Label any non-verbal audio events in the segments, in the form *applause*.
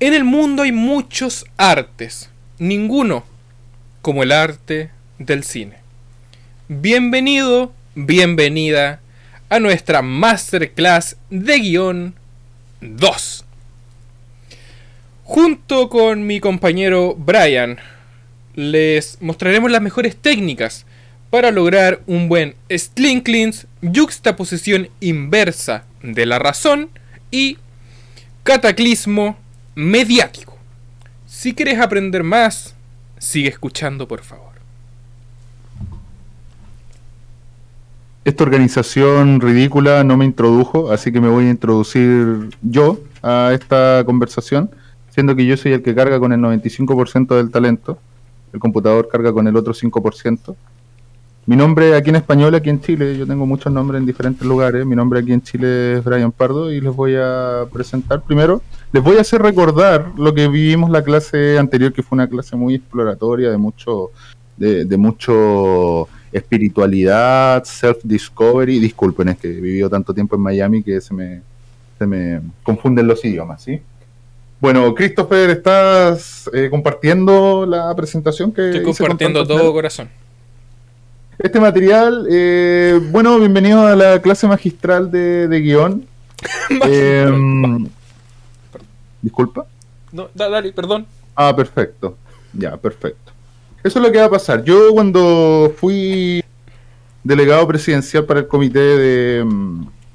En el mundo hay muchos artes, ninguno como el arte del cine. Bienvenido, bienvenida a nuestra masterclass de guion 2. Junto con mi compañero Brian, les mostraremos las mejores técnicas para lograr un buen Slinklins, juxtaposición inversa de la razón y cataclismo mediático. Si quieres aprender más, sigue escuchando por favor. Esta organización ridícula no me introdujo, así que me voy a introducir yo a esta conversación, siendo que yo soy el que carga con el 95% del talento, el computador carga con el otro 5%. Mi nombre aquí en español, aquí en Chile, yo tengo muchos nombres en diferentes lugares. Mi nombre aquí en Chile es Brian Pardo y les voy a presentar primero. Les voy a hacer recordar lo que vivimos la clase anterior, que fue una clase muy exploratoria, de mucho, de, de mucho espiritualidad, self-discovery. Disculpen, es que he vivido tanto tiempo en Miami que se me, se me confunden los idiomas, ¿sí? Bueno, Christopher, ¿estás eh, compartiendo la presentación que Estoy compartiendo todo corazón. Este material, eh, bueno, bienvenido a la clase magistral de, de guion. *laughs* Eh, Disculpa. No, da- dale, perdón. Ah, perfecto. Ya, perfecto. Eso es lo que va a pasar. Yo cuando fui delegado presidencial para el comité de,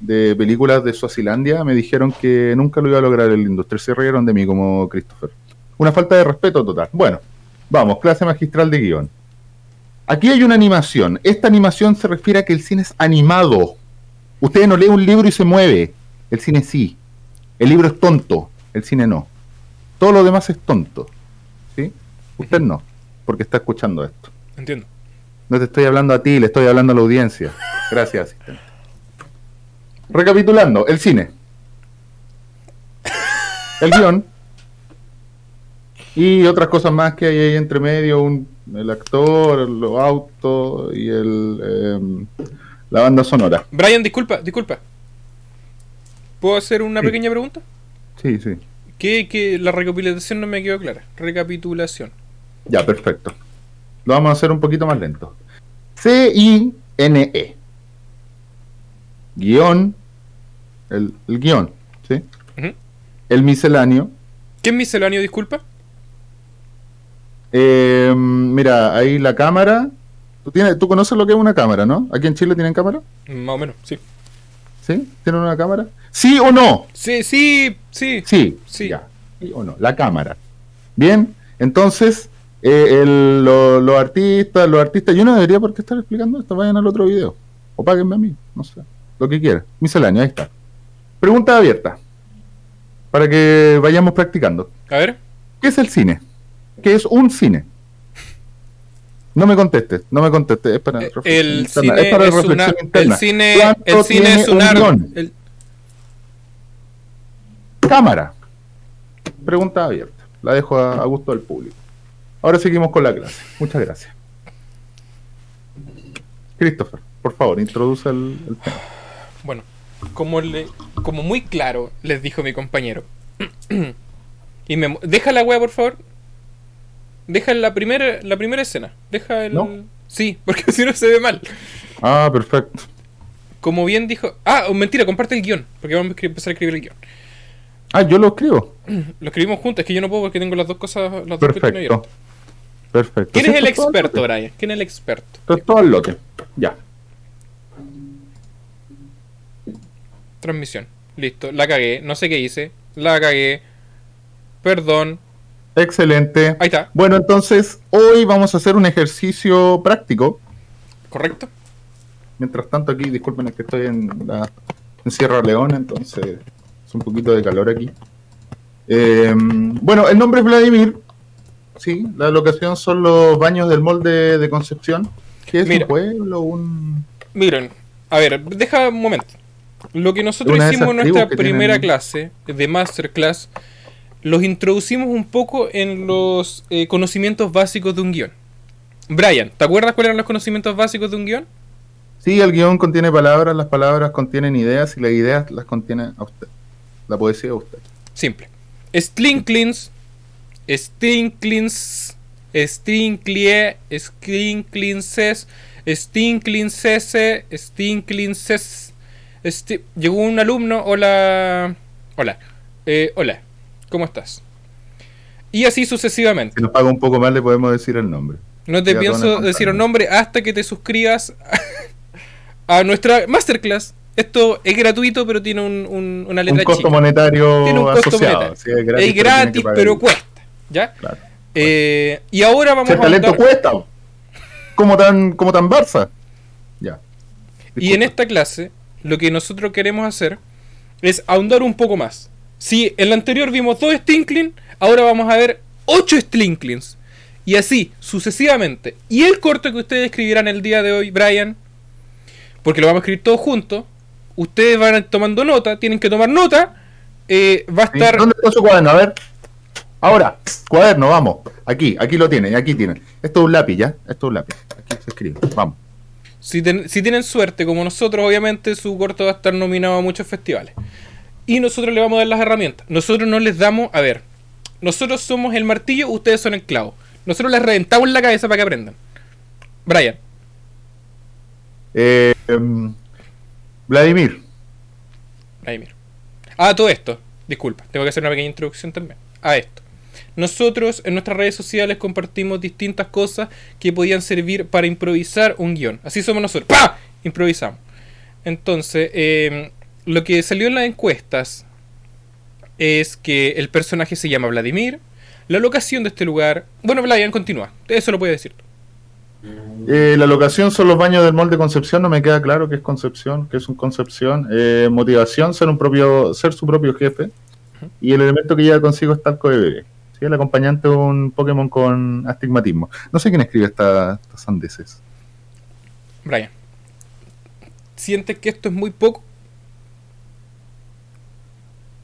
de películas de Suazilandia, me dijeron que nunca lo iba a lograr el industria. Se rieron de mí como Christopher. Una falta de respeto total. Bueno, vamos, clase magistral de guion. Aquí hay una animación. Esta animación se refiere a que el cine es animado. Usted no lee un libro y se mueve. El cine sí. El libro es tonto. El cine no. Todo lo demás es tonto. ¿Sí? Usted no, porque está escuchando esto. Entiendo. No te estoy hablando a ti, le estoy hablando a la audiencia. Gracias, asistente. Recapitulando, el cine. El guion. Y otras cosas más que hay ahí entre medio, un, el actor, los autos y el, em, la banda sonora. Brian, disculpa, disculpa. ¿Puedo hacer una Sí. pequeña pregunta? Sí, sí. Que, que la recapitulación no me quedó clara. Recapitulación. Ya, perfecto. Lo vamos a hacer un poquito más lento. C-I-N-E. Guión. El, el guion, ¿sí? El misceláneo. ¿Qué es misceláneo, disculpa? Eh, mira, ahí la cámara. ¿Tú, tienes, ¿Tú conoces lo que es una cámara, no? ¿Aquí en Chile tienen cámara? Más o menos, sí. ¿Sí? ¿Tienen una cámara? ¿Sí o no? Sí, sí, sí. Sí. Sí. Ya. ¿Sí o no? La cámara. Bien, entonces, eh, el- lo- los artistas, los artistas, yo no debería por qué estar explicando esto, vayan al otro video. O páguenme a mí, no sé. Lo que quieran. Misceláneo, ahí está. Pregunta abierta. Para que vayamos practicando. A ver. ¿Qué es el cine? ¿Qué es un cine? No me contestes, no me contestes, es para Eh, El interna, cine es para es reflexión una. El interna. cine, ¿Cuánto el cine es un arte. el- Cámara. Pregunta abierta. La dejo a, a gusto del público. Ahora seguimos con la clase. Muchas gracias. Christopher, por favor, introduce el, el tema. Bueno, como, le, como muy claro les dijo mi compañero. *clears throat* y me, deja la wea, por favor. Deja la primera, la primera escena. Deja el. ¿No? Sí, *laughs* porque si no se ve mal. Ah, perfecto. Como bien dijo. Ah, oh, mentira, comparte el guion. Porque vamos a empezar a escribir el guion. Ah, yo lo escribo. Lo escribimos juntos. Es que yo no puedo porque tengo las dos cosas. Las Perfecto. Perfecto. ¿Quién es el experto. Brian? ¿Quién es el experto? Esto es todo al lote. Ya. Transmisión. Listo. La cagué. No sé qué hice. La cagué. Perdón. Excelente. Ahí está. Bueno, entonces hoy vamos a hacer un ejercicio práctico. ¿Correcto? Mientras tanto aquí, disculpen es que estoy en, la, en Sierra Leona, entonces es un poquito de calor aquí. Eh, bueno, el nombre es Vladimir. Sí, la locación son los baños del molde de Concepción. que es Mira. un pueblo? Un... Miren, a ver, deja un momento. Lo que nosotros hicimos en nuestra primera tienen- clase de masterclass, los introducimos un poco en los eh, conocimientos básicos de un guion. Brian, ¿te acuerdas cuáles eran los conocimientos básicos de un guion? Sí, el guion contiene palabras, las palabras contienen ideas y las ideas las contiene a usted. La poesía a usted. Simple. Slinklins, Stinklins, Stinklie, Stinklinses, Stinklinsese, Stinklinses. Sti- Llegó un alumno, hola. Hola. Eh, hola, ¿cómo estás? Y así sucesivamente. Si nos paga un poco más, le podemos decir el nombre. No te pienso decir un contaron. nombre hasta que te suscribas *laughs* a nuestra masterclass. Esto es gratuito, pero tiene un, un- una letra Un costo chica. monetario Tiene un costo asociado. monetario. Sí, es gratis, es gratis, pero cuesta. ¿Ya? Claro. Eh, y ahora vamos Si el a talento cuesta. Como tan, como tan Barça. Ya. Y en esta clase, lo que nosotros queremos hacer es ahondar un poco más. Si en la anterior vimos dos Stinklings, ahora vamos a ver ocho Stinklings. Y así, sucesivamente. Y el corto que ustedes escribirán el día de hoy, Brian, porque lo vamos a escribir todos juntos, ustedes van tomando nota, tienen que tomar nota, eh, va a estar... ¿Dónde está su cuaderno? A ver. Ahora, cuaderno, vamos. Aquí, aquí lo tienen, aquí tienen. Esto es un lápiz, ¿ya? Esto es un lápiz. Aquí se escribe. Vamos. Si, ten- si tienen suerte, como nosotros, obviamente su corto va a estar nominado a muchos festivales. Y nosotros le vamos a dar las herramientas. Nosotros no les damos, a ver, nosotros somos el martillo, ustedes son el clavo. Nosotros les reventamos la cabeza para que aprendan. Brian, Eh, em, Vladimir. mira. Ah, todo esto, disculpa, tengo que hacer una pequeña introducción también. A esto. Nosotros en nuestras redes sociales compartimos distintas cosas que podían servir para improvisar un guion. Así somos nosotros. ¡Pah! Improvisamos. Entonces, eh, lo que salió en las encuestas es que el personaje se llama Vladimir, la locación de este lugar... Bueno, Vladian, continúa. Eso lo puedes decir. Eh, la locación son los baños del molde Concepción. No me queda claro qué es Concepción, qué es un Concepción. Eh, motivación, ser un propio, ser su propio jefe. Y el elemento que lleva consigo es talco de bebé. ¿sí? El acompañante es un Pokémon con astigmatismo. No sé quién escribe esta- estas sandeces. Brian. ¿Sientes que esto es muy poco?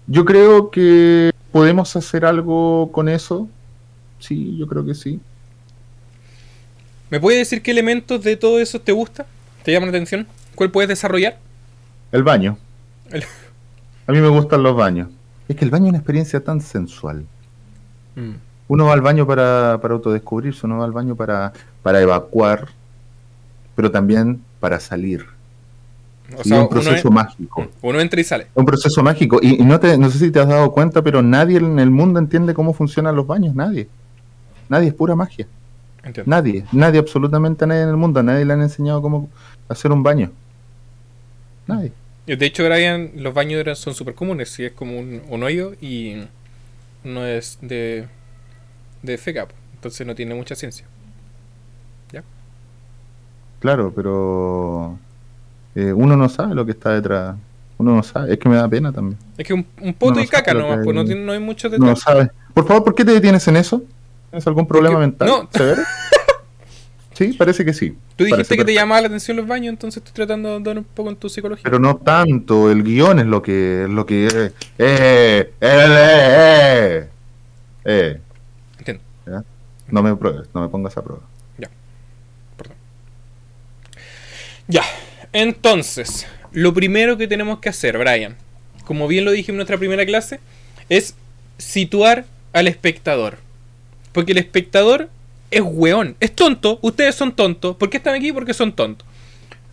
Yo creo que podemos hacer algo con eso. Sí, yo creo que sí. ¿Me puedes decir qué elementos de todo eso te gusta? ¿Te llaman la atención? ¿Cuál puedes desarrollar? El baño. El- A mí me gustan los baños. Es que el baño es una experiencia tan sensual. Mm. Uno va al baño para, para autodescubrirse, uno va al baño para, para evacuar, pero también para salir. O sea, un uno, proceso en- mágico. uno entra y sale. Un proceso mágico. Y, y no, te, no sé si te has dado cuenta, pero nadie en el mundo entiende cómo funcionan los baños. Nadie. Nadie es pura magia. Entiendo. Nadie. Nadie, absolutamente nadie en el mundo. Nadie le han enseñado cómo hacer un baño. Nadie. De hecho, Brian, los baños eran- son súper comunes. Si es como un, un hoyo y no es de, de feca. po. Entonces no tiene mucha ciencia. Claro, pero eh, uno no sabe lo que está detrás. Uno no sabe. Es que me da pena también. Es que un, un poto No, y caca no, nomás, pues no, tiene, no hay mucho No detrás. sabe. Por favor, ¿por qué te detienes en eso? ¿Tienes algún problema Porque- mental? no. ¿Severo? *laughs* Sí, parece que sí. Tú dijiste Parece que te llamaba la atención los baños, entonces estoy tratando de andar un poco en tu psicología. Pero no tanto, el guion es lo que es lo que eh, eh, eh, eh, eh. Entiendo. ¿Ya? No me pruebes, no me pongas a prueba. Ya, entonces, lo primero que tenemos que hacer, Brian, como bien lo dije en nuestra primera clase, es situar al espectador. Porque el espectador es weón, es tonto, ustedes son tontos. ¿Por qué están aquí? Porque son tontos.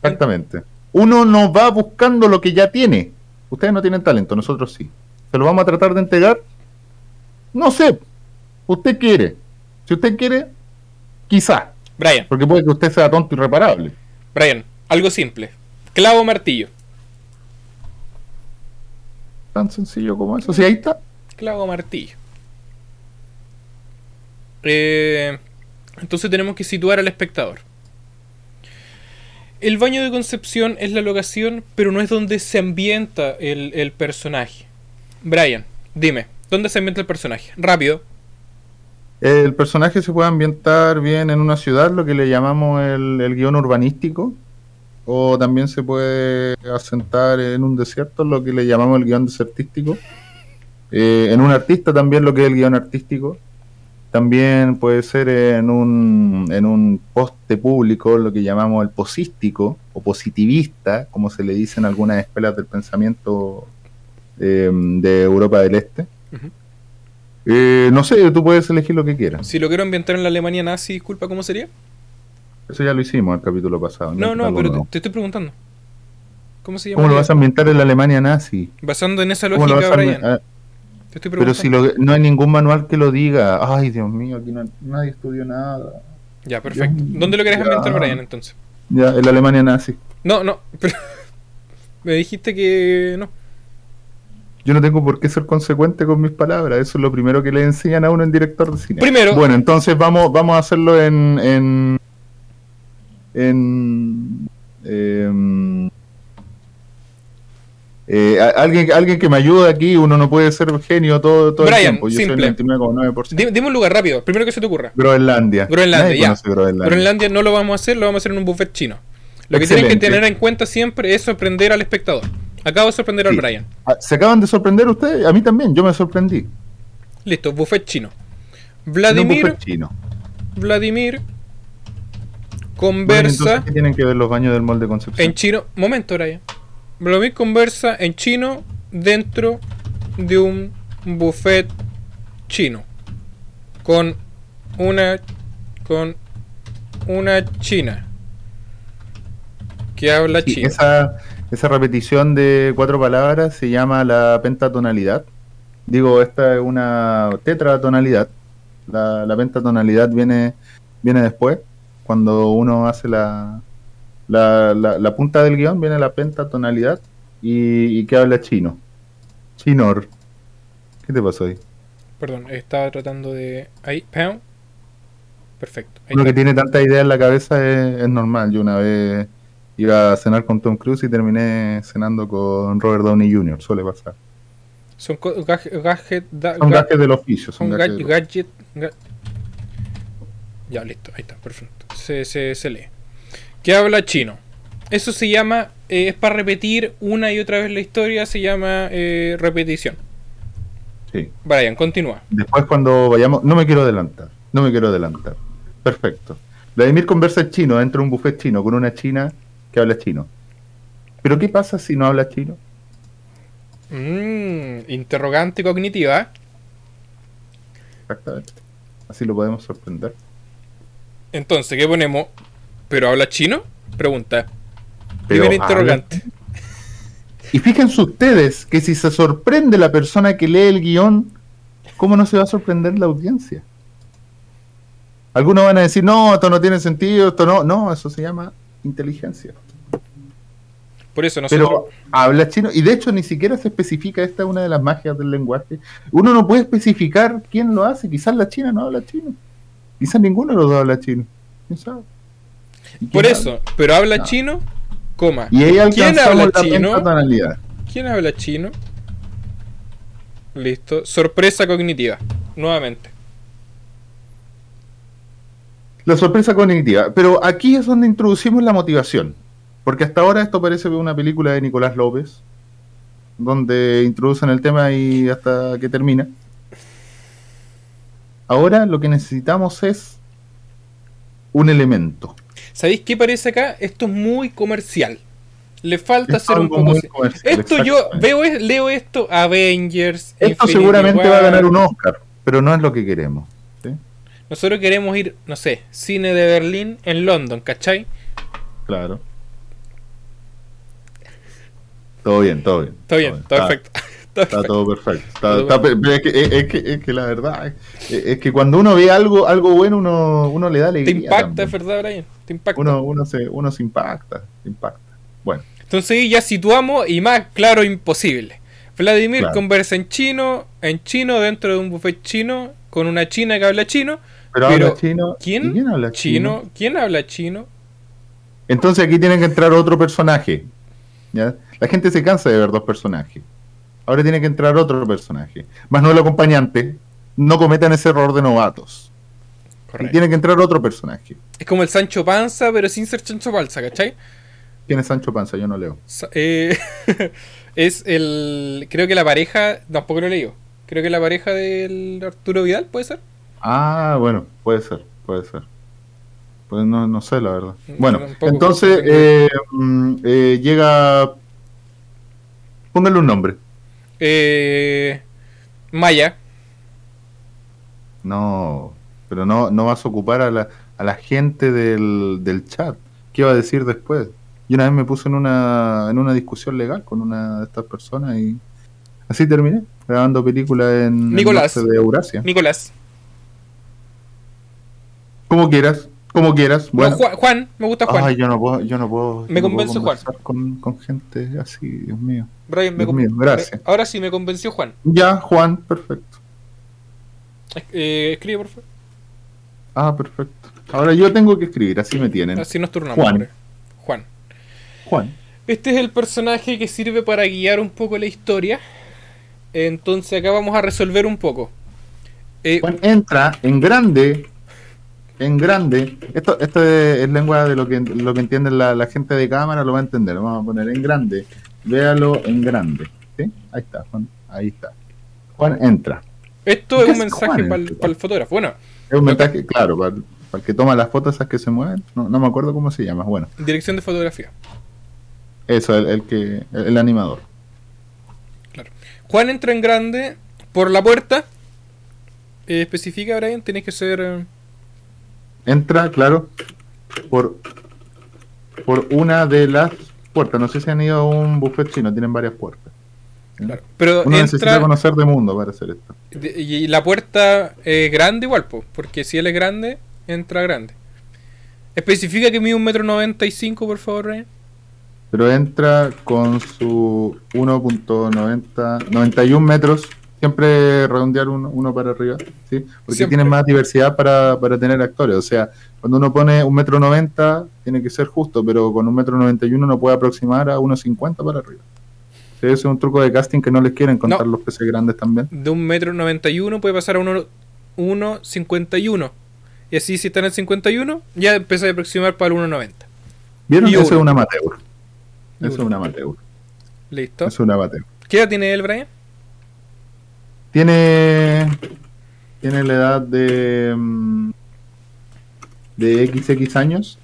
Exactamente. Uno no va buscando lo que ya tiene. Ustedes no tienen talento, nosotros sí. ¿Se lo vamos a tratar de entregar? No sé. Usted quiere. Si usted quiere, quizá. Brian, Porque puede que usted sea tonto irreparable. Brian, algo simple. Clavo martillo. Tan sencillo como eso. Sí, ahí está. Clavo martillo. Eh, entonces tenemos que situar al espectador. El baño de Concepción es la locación, pero no es donde se ambienta el, el personaje. Brian, dime, ¿dónde se ambienta el personaje? Rápido. El personaje se puede ambientar bien en una ciudad, lo que le llamamos el, el guion urbanístico, o también se puede asentar en un desierto, lo que le llamamos el guion desertístico. Eh, en un artista también lo que es el guion artístico. También puede ser en un, en un poste público, lo que llamamos el posístico o positivista, como se le dice en algunas escuelas del pensamiento eh, de Europa del Este. Eh, no sé, tú puedes elegir lo que quieras. Si lo quiero ambientar en la Alemania nazi, disculpa, ¿cómo sería? Eso ya lo hicimos el capítulo pasado. No, no, pero te, estoy preguntando. ¿Cómo se llama? ¿Cómo lo vas a ambientar en la Alemania nazi? Basando en esa ¿Cómo lo lógica, a Brian. ah, Te estoy pero preguntando. si lo- no hay ningún manual que lo diga. Ay, Dios mío, aquí no- nadie estudió nada. Ya, perfecto. Dios ¿Dónde lo querés ya. ambientar, Brian, entonces? Ya, en la Alemania nazi. No, no, *laughs* pero me dijiste que no. Yo no tengo por qué ser consecuente con mis palabras. Eso es lo primero que le enseñan a uno en director de cine. Primero- Bueno, entonces vamos, vamos a hacerlo en. en. En. em, eh, alguien, alguien que me ayude aquí, uno no puede ser genio todo, todo Brian, el tiempo. Yo simple. soy el 99,9%. Dime, dime un lugar rápido, primero que se te ocurra. Groenlandia. Groenlandia, ya. Groenlandia. Groenlandia no lo vamos a hacer, lo vamos a hacer en un buffet chino. Lo que tienen que tener en cuenta siempre es sorprender al espectador. Acabo de sorprender al. Brian. Ah, ¿Se acaban de sorprender ustedes? A mí también, yo me sorprendí. Listo, buffet chino. Vladimir, buffet chino. Vladimir conversa entonces, ¿qué tienen que ver los baños del molde Concepción? en chino. Momento, Brian. Vladimir conversa en chino dentro de un buffet chino. Con una. con una china. Que habla Sí, chino. esa, esa repetición de cuatro palabras se llama la pentatonalidad. Digo, esta es una tetratonalidad. La, la pentatonalidad viene, viene después. Cuando uno hace la, la, la, la punta del guion, viene la pentatonalidad y, y que habla chino. Chinor. ¿Qué te pasó ahí? Perdón, estaba tratando de. Ahí, pound. Perfecto. Ahí Uno que tiene tanta idea en la cabeza es, es normal. Yo una vez iba a cenar con Tom Cruise y terminé cenando con Robert Downey Jr. Suele pasar. Son gaj- gadget. del oficio. Son son gajes ga- del- gadget. ga- Ya, listo. Ahí está, perfecto. Se, se, se lee. Que habla chino. Eso se llama. eh, es para repetir una y otra vez la historia. Se llama eh, repetición. Sí. Brian, continúa. Después cuando vayamos... No me quiero adelantar. No me quiero adelantar. Perfecto. Vladimir conversa en chino dentro de un buffet chino con una china que habla chino. Pero ¿qué pasa si no habla chino? Mm, interrogante cognitiva. Exactamente. Así lo podemos sorprender. Entonces, ¿qué ponemos? ¿Pero habla chino? Pregunta. Pero interrogante. Y fíjense ustedes que si se sorprende la persona que lee el guion, ¿cómo no se va a sorprender la audiencia? Algunos van a decir, no, esto no tiene sentido, esto no. No, eso se llama inteligencia. Por eso nosotros. Pero habla chino, y de hecho ni siquiera se especifica, esta es una de las magias del lenguaje. Uno no puede especificar quién lo hace, quizás la China no habla chino. Quizás ninguno de los dos habla chino. ¿Quién sabe? ¿Y Por eso, pero habla No. chino, coma. Y ahí ¿Quién habla la chino? ¿Quién habla chino? Listo. Sorpresa cognitiva. Nuevamente. La sorpresa cognitiva. Pero aquí es donde introducimos la motivación. Porque hasta ahora esto parece una película de Nicolás López, donde introducen el tema y hasta que termina. Ahora lo que necesitamos es un elemento. ¿Sabéis qué parece acá? Esto es muy comercial. Le falta Esto hacer un poco. Esto yo veo, es- leo esto, Avengers. Esto Infinity seguramente va a ganar un Oscar, pero no es lo que queremos. ¿sí? Nosotros queremos ir, no sé, cine de Berlín en London, ¿cachai? Claro. Todo bien, todo bien. Está bien, está Está- perfecto. Está todo perfecto. Está- Todo está pe- pero es, que, es, es que, es que la verdad es, que cuando uno ve algo algo bueno uno, uno le da Te alegría. impacta, también. es verdad, Brian. Te impacta. Uno, uno, se, uno se impacta, se impacta. Bueno, Entonces ya situamos y más claro imposible. Vladimir Claro. conversa en chino, en chino dentro de un buffet chino con una china que habla chino. pero, Pero, habla chino. ¿Quién? ¿y quién habla chino? chino? ¿Quién habla chino? Entonces aquí tiene que entrar otro personaje. ¿ya? La gente se cansa de ver dos personajes. Ahora tiene que entrar otro personaje. Más no el acompañante. No cometan ese error de novatos. Y tiene que entrar otro personaje. Es como el Sancho Panza, pero sin ser Sancho Panza, ¿cachai? ¿Quién es Sancho Panza? Yo no leo. Eh, *laughs* es el. Creo que la pareja. Tampoco lo leído. Creo que la pareja del Arturo Vidal, ¿puede ser? Ah, bueno, puede ser, puede ser. Pues no, no sé, la verdad. No, Bueno, tampoco, entonces eh, mm, eh, llega... Póngale un nombre. Eh, Maya. No, pero no, no vas a ocupar a la, a la gente del, del chat. ¿Qué va a decir después? Yo una vez me puse en una, en una discusión legal con una de estas personas y así terminé, grabando películas en el Nicolás. norte de Eurasia. Nicolás. Como quieras, como quieras. No, Bueno, Juan, Juan, me gusta Juan. Ay, yo no puedo, yo no puedo. Me no convence Juan. conversar Con, con gente así, Dios mío. Brian, me Dios mío, gracias. me- Ahora sí me convenció Juan. Ya, Juan, perfecto. Eh, escribe, por favor. Ah, perfecto. Ahora yo tengo que escribir, así me tienen. Así nos turnamos. Juan. hombre. Juan. Juan. Este es el personaje que sirve para guiar un poco la historia. Entonces acá vamos a resolver un poco. Eh, Juan entra en grande, en grande. Esto, esto es, lengua de lo que lo que entiende la, la gente de cámara, lo va a entender. Vamos a poner en grande. Véalo en grande. ¿Sí? Ahí está, Juan. Ahí está. Juan entra. esto ¿qué es un mensaje para este el fotógrafo. Bueno, Es un mensaje, claro, para, para el que toma las fotos esas que se mueven. No, no me acuerdo cómo se llama. Bueno, dirección de fotografía. eso, el, el que el, el animador. Juan entra en grande por la puerta. Eh, especifica, Brian, tiene que ser. Entra, claro, por, por una de las puertas. No sé si han ido a un buffet chino, tienen varias puertas. claro. Pero Uno necesita entra. conocer de mundo para hacer esto. y la puerta es grande igual, po, porque si él es grande, entra grande. Especifica que mide un metro noventa y cinco, por favor, Brian. Pero entra con su 1.90, 91 metros. Siempre redondear uno, uno para arriba, ¿sí? Porque Siempre. tienen más diversidad para, para tener actores. O sea, cuando uno pone un metro 90, tiene que ser justo, pero con un metro 91 uno puede aproximar a 1.50 para arriba. Ese es un truco de casting que no les quieren contar No. los peces grandes también. De un metro noventa y uno puede pasar a uno, uno cincuenta y uno. Y así si está en el 51, ya empieza a aproximar para el 1.90. ¿Vieron? Y Eso es uno. un amateur. Y Eso es un amateur. Listo. Eso es un amateur. ¿Qué edad tiene él, Brian? Tiene. Tiene la edad de. mm, de XX años.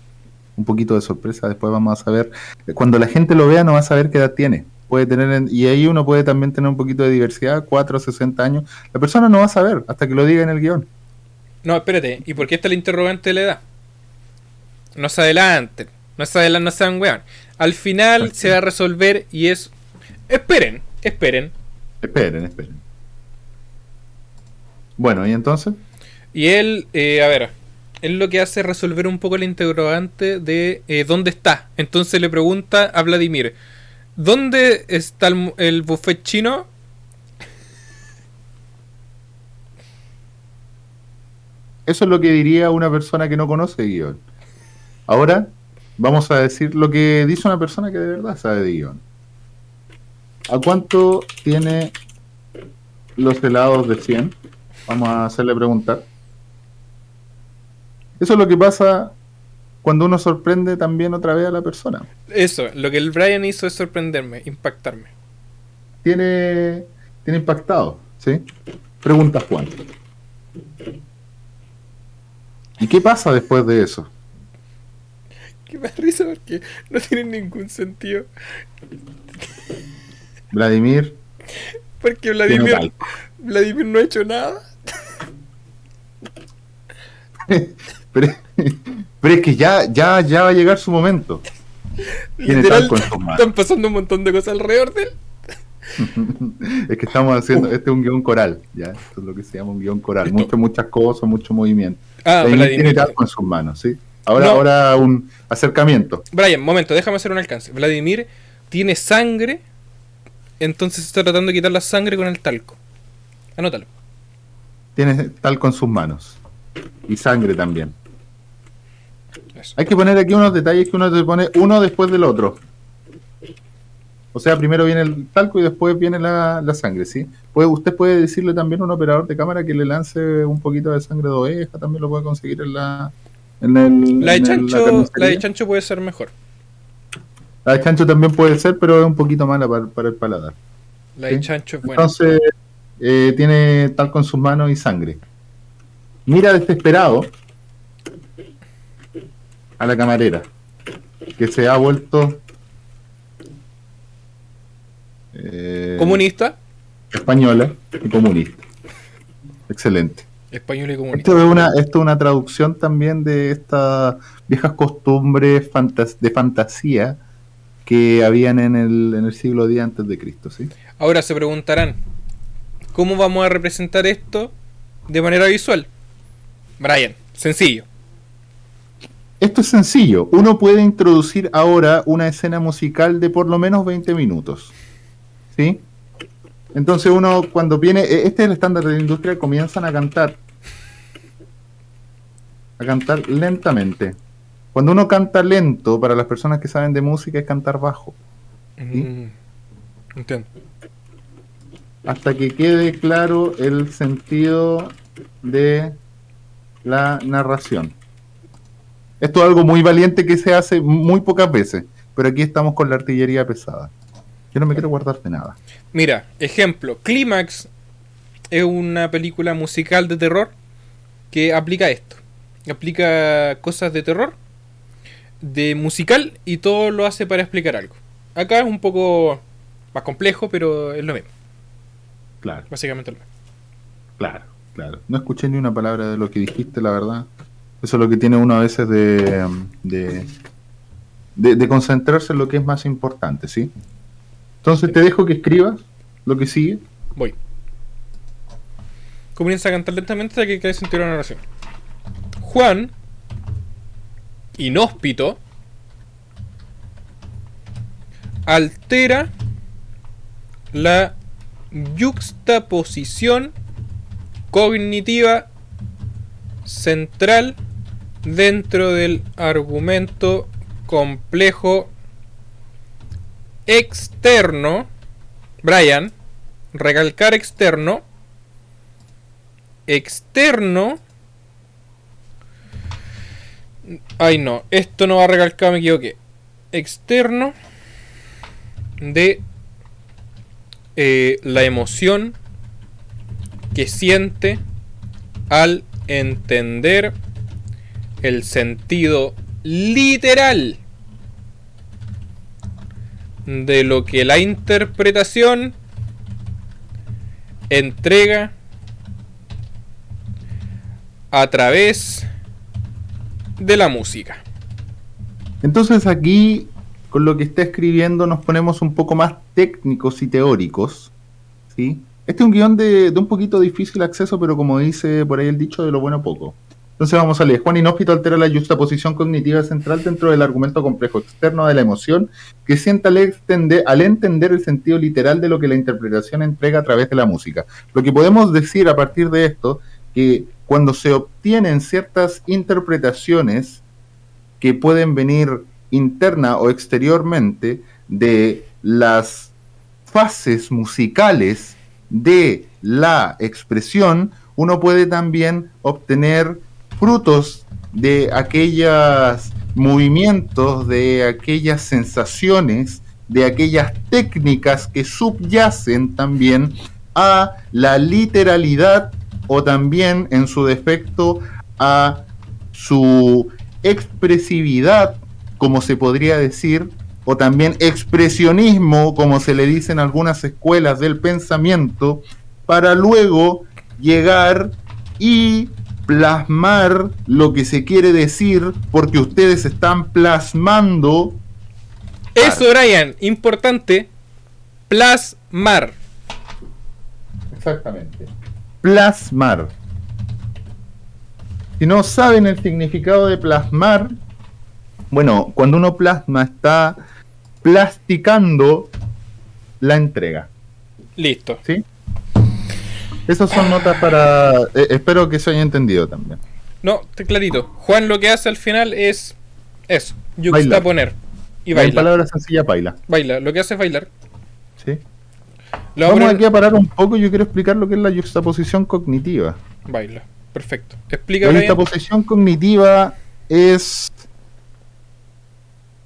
Un poquito de sorpresa, después vamos a saber. Cuando la gente lo vea, no va a saber qué edad tiene. Puede tener, en- y ahí uno puede también tener un poquito de diversidad, 4 o 60 años. La persona no va a saber hasta que lo diga en el guion. No, espérate. ¿Y por qué está el interrogante de la edad? No se adelanten. No se adelanten, no sean weón. Al final se va a resolver y es... Esperen, esperen. Esperen, esperen. Bueno, y entonces, Y él, eh, a ver, él lo que hace es resolver un poco el interrogante de eh, dónde está. Entonces le pregunta a Vladimir, ¿dónde está el, el buffet chino? eso es lo que diría una persona que no conoce guion. Ahora, vamos a decir lo que dice una persona que de verdad sabe de guion. ¿A cuánto tiene los helados de 100? Vamos a hacerle preguntar. Eso es lo que pasa cuando uno sorprende también otra vez a la persona. Eso, lo que el Brian hizo es sorprenderme, impactarme. Tiene, tiene impactado, ¿sí? Pregunta Juan. ¿Y qué pasa después de eso? Que me risa porque no tiene ningún sentido. Vladimir Porque Vladimir. Vladimir no ha hecho nada. *laughs* pero, pero es que ya, ya, ya va a llegar su momento. Tiene Literal, talco en sus manos. están pasando un montón de cosas alrededor de él. *laughs* es que estamos haciendo, este es un guion coral, ya, esto es lo que se llama un guion coral, muchas, muchas cosas, mucho movimiento. Ah, Vladimir tiene talco en sus manos, ¿sí? Ahora, No. ahora un acercamiento. Brian, momento, déjame hacer un alcance. Vladimir tiene sangre, entonces está tratando de quitar la sangre con el talco. Anótalo. Tiene talco en sus manos. Y sangre también. Eso. Hay que poner aquí unos detalles que uno te pone uno después del otro. O sea, primero viene el talco y después viene la, la sangre, ¿sí? Puede, usted puede decirle también a un operador de cámara que le lance un poquito de sangre de oveja, también lo puede conseguir en la... En el, La de en chancho, la de chancho puede ser mejor. La de chancho también puede ser, pero es un poquito mala para, para el paladar. La de chancho es buena. Entonces, eh, tiene talco en sus manos y sangre. Mira desesperado a la camarera, que se ha vuelto eh, Comunista. española y comunista. Excelente. Español y comunista. Esto es una, esto es una traducción también de estas viejas costumbres fantas- de fantasía que habían en el, en el siglo X antes de Cristo, ¿sí? Ahora se preguntarán, ¿cómo vamos a representar esto de manera visual? Brian, sencillo. Esto es sencillo. Uno puede introducir ahora una escena musical de por lo menos 20 minutos. ¿Sí? Entonces uno cuando viene, e- este es el estándar de la industria, comienzan a cantar. A cantar lentamente. Cuando uno canta lento, para las personas que saben de música, es cantar bajo. Mm, entiendo. Hasta que quede claro el sentido de la narración. Esto es algo muy valiente que se hace muy pocas veces, pero aquí estamos con la artillería pesada. Yo no me quiero guardar de nada. Mira, ejemplo, Clímax es una película musical de terror que aplica esto. Aplica cosas de terror, de musical y todo lo hace para explicar algo. Acá es un poco más complejo, pero es lo mismo. Claro, Básicamente lo mismo. claro, claro. No escuché ni una palabra de lo que dijiste, la verdad. Eso es lo que tiene uno a veces de, de, de, de concentrarse en lo que es más importante, ¿sí? Entonces te dejo que escribas lo que sigue. Voy. Comienza a cantar lentamente hasta que quede sentido la narración. Juan, inhóspito, altera la yuxtaposición cognitiva central dentro del argumento complejo externo. Brian, recalcar externo. Externo. Ay no, esto no va a recalcar, me equivoqué. Externo de eh, la emoción que siente al entender el sentido literal de lo que la interpretación entrega a través de la música. Entonces aquí, con lo que está escribiendo, nos ponemos un poco más técnicos y teóricos. ¿sí? Este es un guion de, un poquito difícil acceso, pero como dice por ahí el dicho, de lo bueno poco. Entonces vamos a leer. Juan Inhóspito altera la justaposición cognitiva central dentro del argumento complejo externo de la emoción que sienta al, extender, al entender el sentido literal de lo que la interpretación entrega a través de la música. Lo que podemos decir a partir de esto, que cuando se obtienen ciertas interpretaciones que pueden venir interna o exteriormente de las fases musicales de la expresión, uno puede también obtener frutos de aquellos movimientos, de aquellas sensaciones, de aquellas técnicas que subyacen también a la literalidad o también en su defecto a su expresividad, como se podría decir, o también expresionismo, como se le dice en algunas escuelas del pensamiento, para luego llegar y plasmar lo que se quiere decir, porque ustedes están plasmando. Eso, Brian, importante, plasmar. Exactamente. Plasmar. Si no saben el significado de plasmar, bueno, cuando uno plasma está plasticando la entrega. Listo. ¿Sí? Esas son notas para... eh, espero que se haya entendido también. No, te clarito. Juan lo que hace al final es eso, yuxtaponer. Y En baila. palabras sencillas, baila. Baila, lo que hace es bailar. ¿sí? Lo Vamos aquí a parar un poco. Yo quiero explicar lo que es la juxtaposición cognitiva. Baila. Perfecto. Explica, La Brian. juxtaposición cognitiva es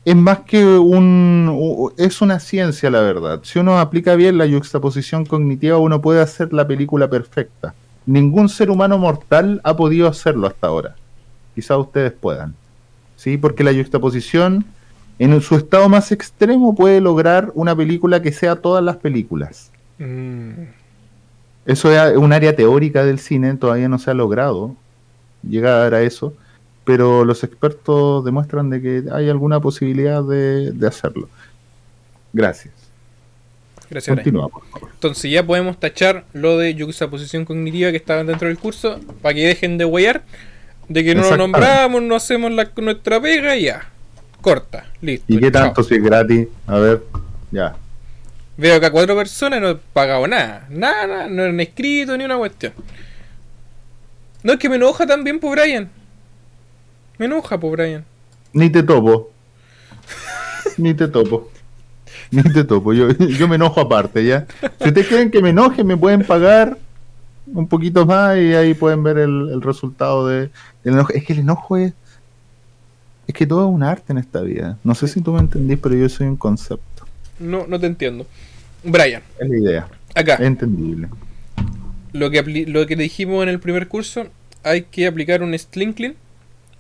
es más que un es una ciencia la verdad. Si uno aplica bien la juxtaposición cognitiva, uno puede hacer la película perfecta. Ningún ser humano mortal ha podido hacerlo hasta ahora. Quizá ustedes puedan. ¿Sí? Porque la juxtaposición en su estado más extremo puede lograr una película que sea todas las películas. Mm, Eso es un área teórica del cine, todavía no se ha logrado llegar a eso, pero los expertos demuestran de que hay alguna posibilidad de, de hacerlo. Gracias. Gracias. Continuamos. Entonces ya podemos tachar lo de posición cognitiva que estaba dentro del curso para que dejen de huear, de que no lo nombramos, no hacemos la, nuestra pega y ya. Corta, listo. ¿Y qué tanto si es gratis? A ver, ya. Veo que a cuatro personas no he pagado nada. Nada, no han escrito ni una cuestión. No, es que me enoja también, por Brian. Me enoja, por Brian. Ni te topo. Ni te topo. Ni te topo. Yo, yo me enojo aparte, ¿ya? Si ustedes quieren que me enoje, me pueden pagar un poquito más y ahí pueden ver el, resultado de, del enojo. Es que el enojo es. Es que todo es un arte en esta vida. No sé si tú me entendís, pero yo soy un concepto. No, no te entiendo. Brian. Es la idea. Acá. entendible. Lo que, lo que dijimos en el primer curso, hay que aplicar un Slinkling.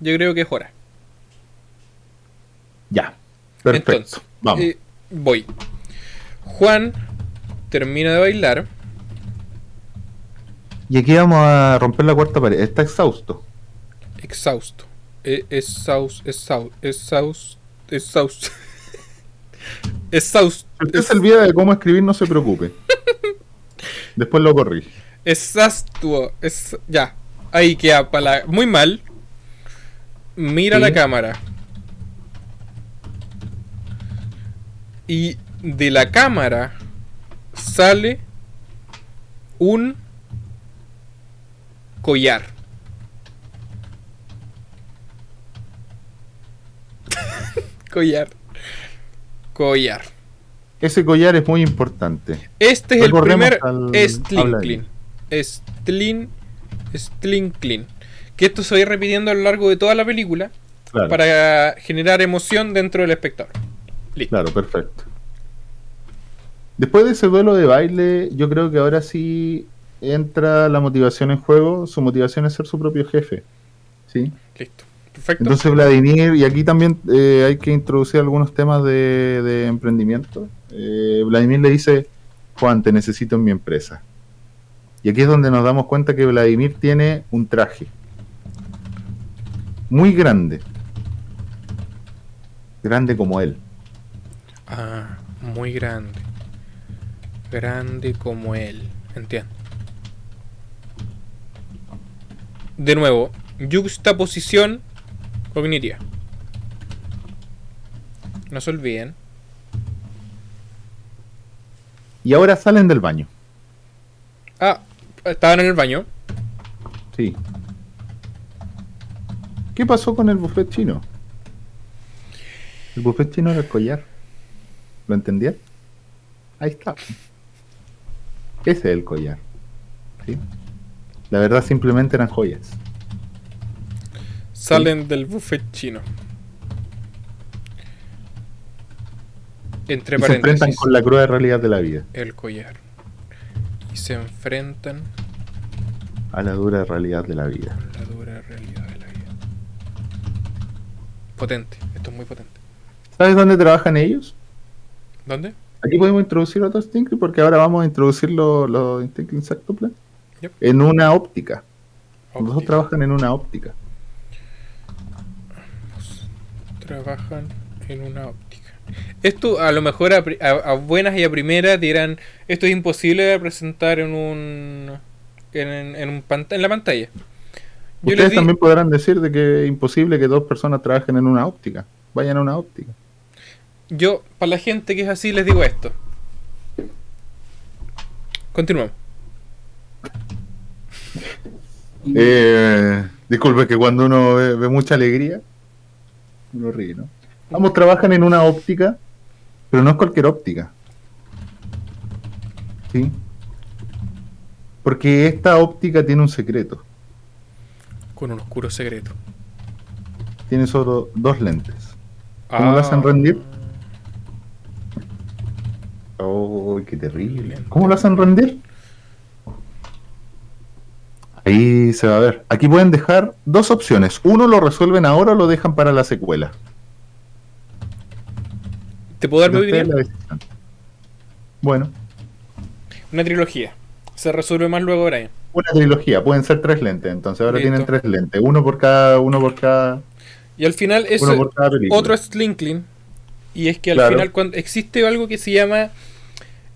Yo creo que es hora. Ya. Perfecto. Vamos. Eh, voy. Juan termina de bailar. Y aquí vamos a romper la cuarta pared. Está exhausto. Exhausto. Eh, exhausto. Exhausto. Exhausto. *laughs* Exhausto. Exhausto. Si usted se olvida de cómo escribir, no se preocupe. *laughs* Después lo corrí. Exhausto. Es, ya. Ahí queda para muy mal. Mira la cámara. Y de la cámara sale un collar. *laughs* collar collar. Ese collar es muy importante. Este es el primer. Stlin, Slinkling. Que esto se va a ir repitiendo a lo largo de toda la película para generar emoción dentro del espectador. Claro, perfecto. Después de ese duelo de baile, yo creo que ahora sí entra la motivación en juego. Su motivación es ser su propio jefe. ¿Sí? Listo. Entonces Vladimir, y aquí también eh, hay que introducir algunos temas de, emprendimiento. Eh, Vladimir le dice, Juan, te necesito en mi empresa. Y aquí es donde nos damos cuenta que Vladimir tiene un traje muy grande. Grande como él. Ah, muy grande. Grande como él. Entiendo. De nuevo, juxtaposición cognitiva. No se olviden. Y ahora salen del baño. Ah, estaban en el baño. Sí. ¿Qué pasó con el buffet chino? El buffet chino era el collar. ¿Lo entendían? Ahí está. Ese es el collar. ¿Sí? La verdad simplemente eran joyas. Salen del buffet chino. Entre y se enfrentan con la cruda realidad de la vida. El collar. Y se enfrentan a la dura realidad de la vida. La dura realidad. Potente, esto es muy potente. ¿Sabes dónde trabajan ellos? ¿Dónde? Aquí podemos introducir otros Stinkling porque ahora vamos a introducir los lo en una óptica. Los dos trabajan en una óptica trabajan en una óptica. Esto a lo mejor a, buenas y a primeras dirán, esto es imposible de presentar en un en, en, un en la pantalla. Ustedes también podrán decir de que es imposible que dos personas trabajen en una óptica, vayan a una óptica. Yo, para la gente que es así, les digo esto. Continuamos. Eh, disculpe que cuando uno ve mucha alegría, uno ríe, ¿no? Ambos trabajan en una óptica, pero no es cualquier óptica. ¿Sí? Porque esta óptica tiene un secreto. Con un oscuro secreto. Tiene solo dos lentes. ¿Cómo lo hacen ah. rendir? Oh, qué terrible. ¿Cómo lo hacen rendir? Ahí se va a ver. Aquí pueden dejar dos opciones. Uno lo resuelven ahora o lo dejan para la secuela. ¿Te puedo dar mi Bueno. Una trilogía. Se resuelve más luego, Brian. Una trilogía, pueden ser tres lentes, entonces ahora Listo. tienen tres lentes, uno por cada, uno por cada, Y al final es otro Slinkling. Y es que al Claro. final cuando existe algo que se llama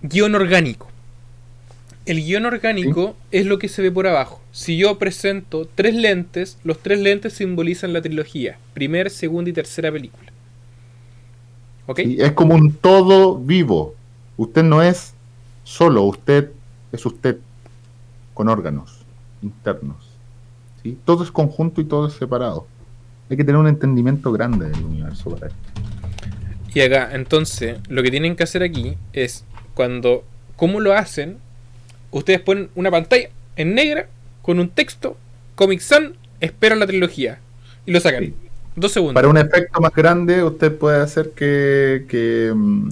guion orgánico. El guion orgánico es lo que se ve por abajo. Si yo presento tres lentes, los tres lentes simbolizan la trilogía. Primera, segunda y tercera película. ¿Ok? Es como un todo vivo. Usted no es solo, usted es usted con órganos internos. ¿sí? Todo es conjunto y todo es separado. Hay que tener un entendimiento grande del universo para esto. Y acá, entonces, lo que tienen que hacer aquí es cuando, ¿cómo lo hacen? Ustedes ponen una pantalla en negra con un texto, Comic Sun, esperan la trilogía y lo sacan. Sí. Dos segundos. Para un efecto más grande, usted puede hacer que, que, mm,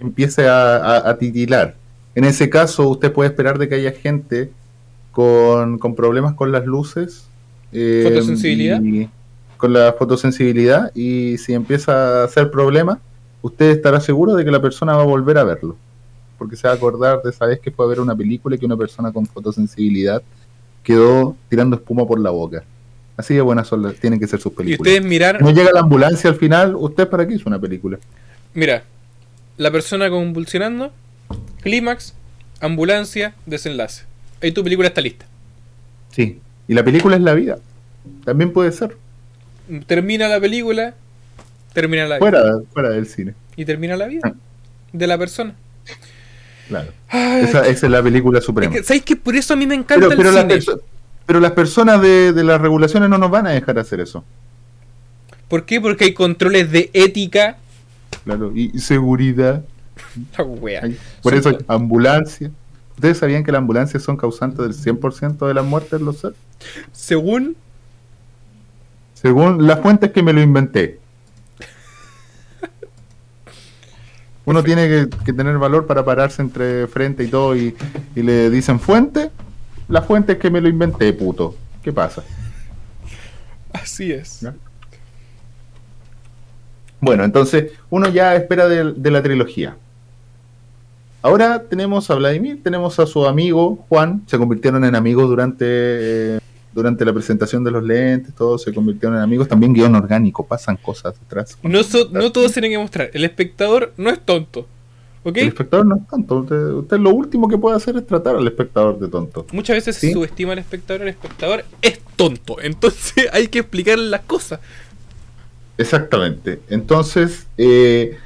empiece a, a- a titilar. En ese caso, usted puede esperar de que haya gente con, con problemas con las luces. eh, ¿Fotosensibilidad? y- con la fotosensibilidad. Y si empieza a hacer problema, usted estará seguro de que la persona va a volver a verlo. Porque se va a acordar de esa vez que fue a ver una película y que una persona con fotosensibilidad quedó tirando espuma por la boca. Así de buenas son las- tienen que ser sus y películas. ustedes mirar, No llega la ambulancia al final, ¿usted para qué hizo una película? mira, la persona convulsionando, clímax, ambulancia, desenlace. Ahí tu película está lista. Sí. Y la película es la vida. También puede ser. Termina la película, termina la vida. Fuera, fuera del cine. Y termina la Ah. vida de la persona. Claro. Ay, Esa, esa es la película suprema. es que, ¿Sabéis que por eso a mí me encanta Pero, el las cine? perso- pero las personas de, de las regulaciones no nos van a dejar hacer eso. ¿Por qué? Porque hay controles de ética. Claro. Y, seguridad. *laughs* La wea. Por Son eso, to- ambulancia. ¿Ustedes sabían que las ambulancias son causantes del 100% de las muertes en los seres? Según Según las fuentes que me lo inventé. Uno tiene que, que tener valor para pararse entre frente y todo y, y le dicen fuente. La fuente es que me lo inventé, puto. ¿Qué pasa? así es. Bueno, entonces uno ya espera de, de la trilogía. Ahora tenemos a Vladimir, tenemos a su amigo Juan, se convirtieron en amigos durante, eh, durante la presentación de los lentes, todos se convirtieron en amigos, también guion orgánico, pasan cosas detrás. No, so- no todos tienen que mostrar. El espectador no es tonto. ¿Ok? El espectador no es tonto, usted, usted lo último que puede hacer es tratar al espectador de tonto. Muchas veces se Sí. subestima al espectador. El espectador es tonto. Entonces *laughs* hay que explicarle las cosas. Exactamente. Entonces, eh,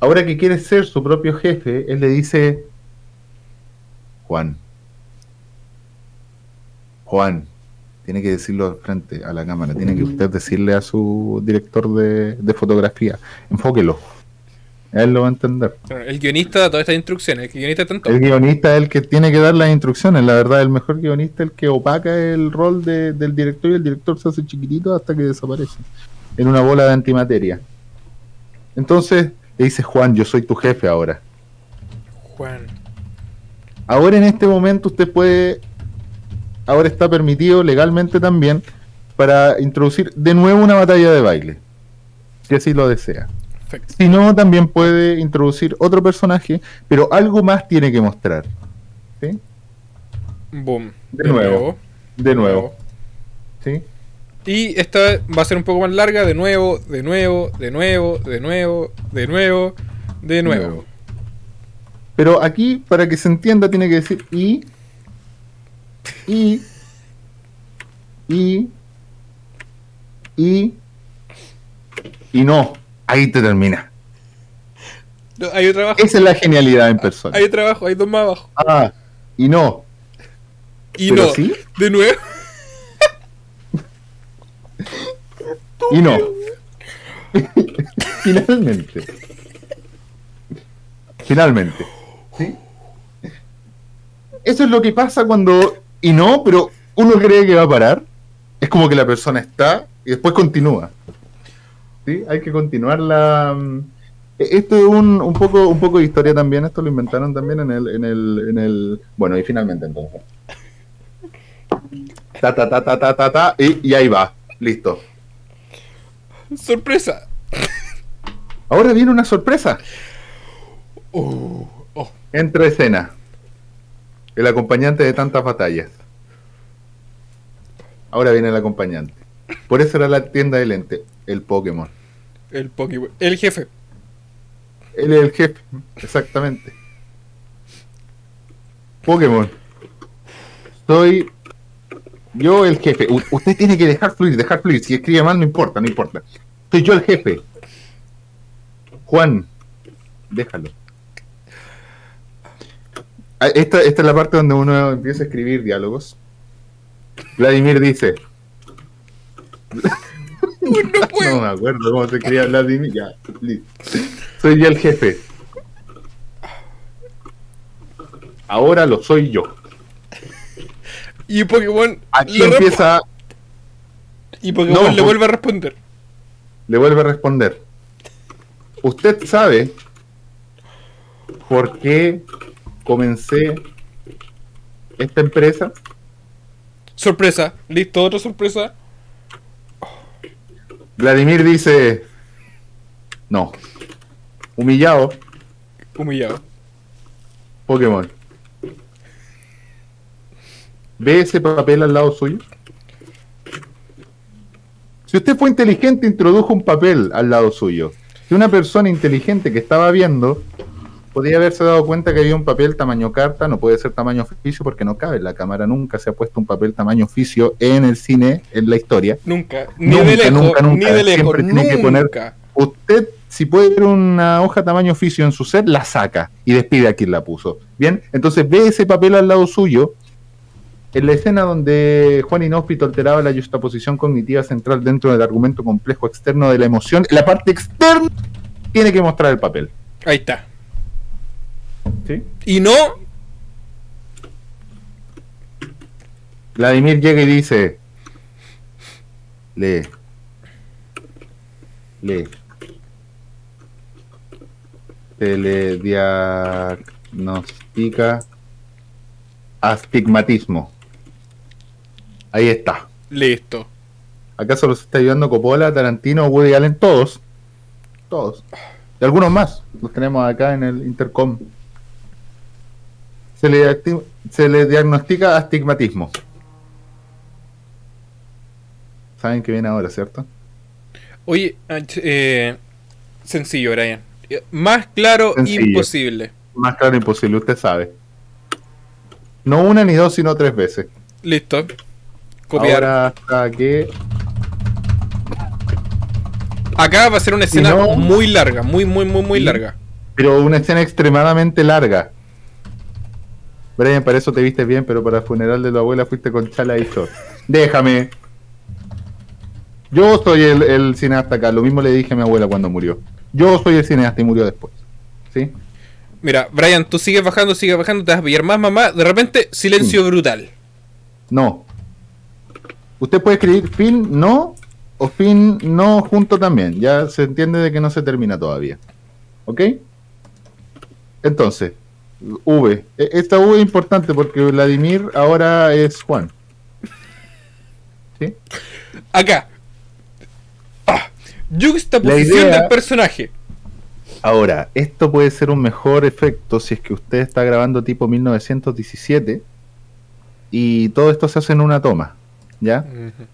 ahora que quiere ser su propio jefe, él le dice, Juan, Juan, tiene que decirlo frente a la cámara, tiene que usted decirle a su director de, de fotografía, enfóquelo. Él lo va a entender. El guionista da todas estas instrucciones. El guionista todo. El guionista es el que tiene que dar las instrucciones. La verdad, el mejor guionista es el que opaca el rol de- del director y el director se hace chiquitito hasta que desaparece en una bola de antimateria. Entonces le dice Juan, yo soy tu jefe ahora. Juan. Ahora en este momento usted puede, ahora está permitido legalmente también para introducir de nuevo una batalla de baile, si así lo desea. Perfecto. Si no, también puede introducir otro personaje, pero algo más tiene que mostrar. ¿Sí? Boom. De nuevo. De nuevo. ¿Sí? Y esta va a ser un poco más larga. De nuevo, de nuevo, de nuevo, de nuevo, de nuevo, de nuevo. Nuevo. Pero aquí, para que se entienda, tiene que decir y, y, y, y, y no. Ahí te termina. No, hay otro abajo. Esa es la genialidad en persona. Hay otro abajo. Hay dos más abajo. Ah, y no. Y Pero no. sí. De nuevo. Y no. *laughs* Finalmente. Finalmente. ¿Sí? Eso es lo que pasa cuando. Y no, pero uno cree que va a parar. Es como que la persona está y después continúa. ¿Sí? Hay que continuar la. mm, Esto es un, un poco un poco de historia también. Esto lo inventaron también en el. En el, en el bueno, y finalmente entonces. Ta, ta, ta, ta, ta, ta, ta, y, y ahí va. Listo. Sorpresa. Ahora viene una sorpresa. Oh, oh. Entra escena. El acompañante de tantas batallas. Ahora viene el acompañante. Por eso era la tienda de lente, el Pokémon. El Pokémon. El jefe. Él es el jefe, exactamente. Pokémon. Soy yo el jefe. U- usted tiene que dejar fluir, dejar fluir. Si escribe mal, no importa, no importa. Soy yo el jefe. Juan, déjalo. Ah, Esta, esta es la parte donde uno empieza a escribir diálogos. Vladimir dice. *laughs* no me acuerdo cómo se escribía Vladimir. Ya. Soy yo el jefe. Ahora lo soy yo. Y Pokémon. Aquí empieza, Y Pokémon No, le vuelve a responder. le vuelve a responder. ¿Usted sabe por qué comencé esta empresa? Sorpresa. Listo, otra sorpresa. Vladimir dice, no. Humillado, Humillado. Pokémon. ¿Ve ese papel al lado suyo? Si usted fue inteligente, introdujo un papel al lado suyo. Si una persona inteligente que estaba viendo podía haberse dado cuenta que había un papel tamaño carta, no puede ser tamaño oficio porque no cabe en la cámara. Nunca se ha puesto un papel tamaño oficio en el cine, en la historia. Nunca. Ni Nunca, de lejos. nunca, nunca. Ni de lejos. Siempre tiene que poner- Nunca. Usted, si puede ver una hoja tamaño oficio en su set, la saca y despide a quien la puso. Bien, entonces ve ese papel al lado suyo. En la escena donde Juan Inhóspito alteraba la justaposición cognitiva central dentro del argumento complejo externo de la emoción, la parte externa tiene que mostrar el papel. Ahí está. ¿sí? Y no. Vladimir llega y dice: Lee. Lee. Telediagnostica astigmatismo. Ahí está. Listo. ¿Acaso los está ayudando Coppola, Tarantino, Woody Allen? Todos. Todos. Y algunos más. Los tenemos acá en el intercom. Se le, se le diagnostica astigmatismo. Saben que viene ahora, ¿cierto? Oye, eh, sencillo, Brian. Más claro, Sencillo. imposible. Más claro imposible, usted sabe. No una ni dos, sino tres veces. Listo. Copiar. Ahora hasta que Acá va a ser una escena no- muy larga, muy, muy, muy, muy larga. Pero una escena extremadamente larga. Brian, para eso te viste bien, pero para el funeral de la abuela fuiste con chala y short. Déjame. Yo soy el, el cineasta acá, lo mismo le dije a mi abuela cuando murió. Yo soy el cineasta y murió después. ¿Sí? Mira, Brian, tú sigues bajando, sigues bajando, te vas a pillar más, mamá. De repente, silencio brutal. No. Usted puede escribir fin no o fin no junto también. Ya se entiende de que no se termina todavía. ¿Ok? Entonces, V. E- Esta V es importante porque Vladimir ahora es Juan. ¿Sí? Acá. Ah, idea- del personaje. Ahora, esto puede ser un mejor efecto si es que usted está grabando tipo 1917 y todo esto se hace en una toma. ¿Ya?